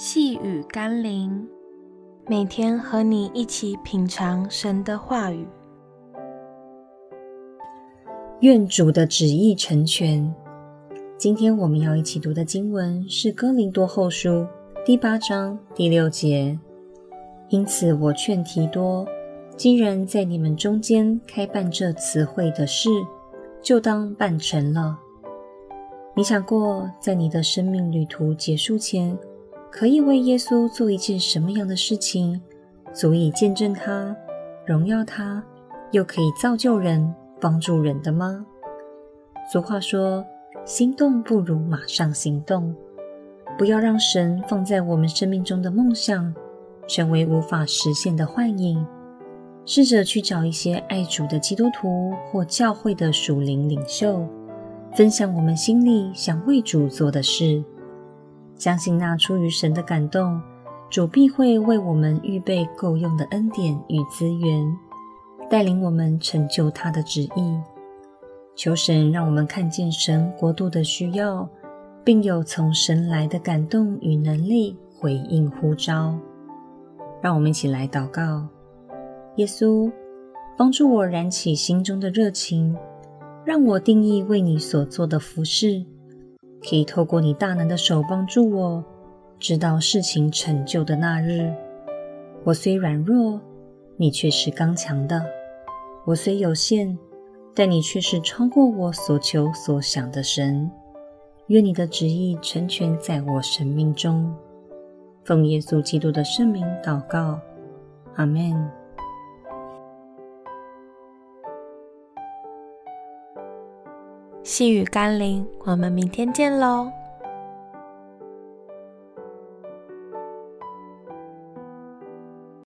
细雨甘霖，每天和你一起品尝神的话语。愿主的旨意成全。今天我们要一起读的经文是《哥林多后书》第八章第六节。因此，我劝提多，既然在你们中间开办这词汇的事，就当办成了。你想过，在你的生命旅途结束前，可以为耶稣做一件什么样的事情，足以见证他、荣耀他，又可以造就人、帮助人的吗？俗话说：“心动不如马上行动。”不要让神放在我们生命中的梦想成为无法实现的幻影。试着去找一些爱主的基督徒或教会的属灵领袖，分享我们心里想为主做的事。相信那出于神的感动，主必会为我们预备够用的恩典与资源，带领我们成就他的旨意。求神让我们看见神国度的需要，并有从神来的感动与能力回应呼召。让我们一起来祷告：耶稣，帮助我燃起心中的热情，让我定义为你所做的服事。可以透过你大能的手帮助我，直到事情成就的那日。我虽软弱，你却是刚强的；我虽有限，但你却是超过我所求所想的神。愿你的旨意成全在我生命中。奉耶稣基督的圣名祷告，阿们。细雨甘霖，我们明天见喽。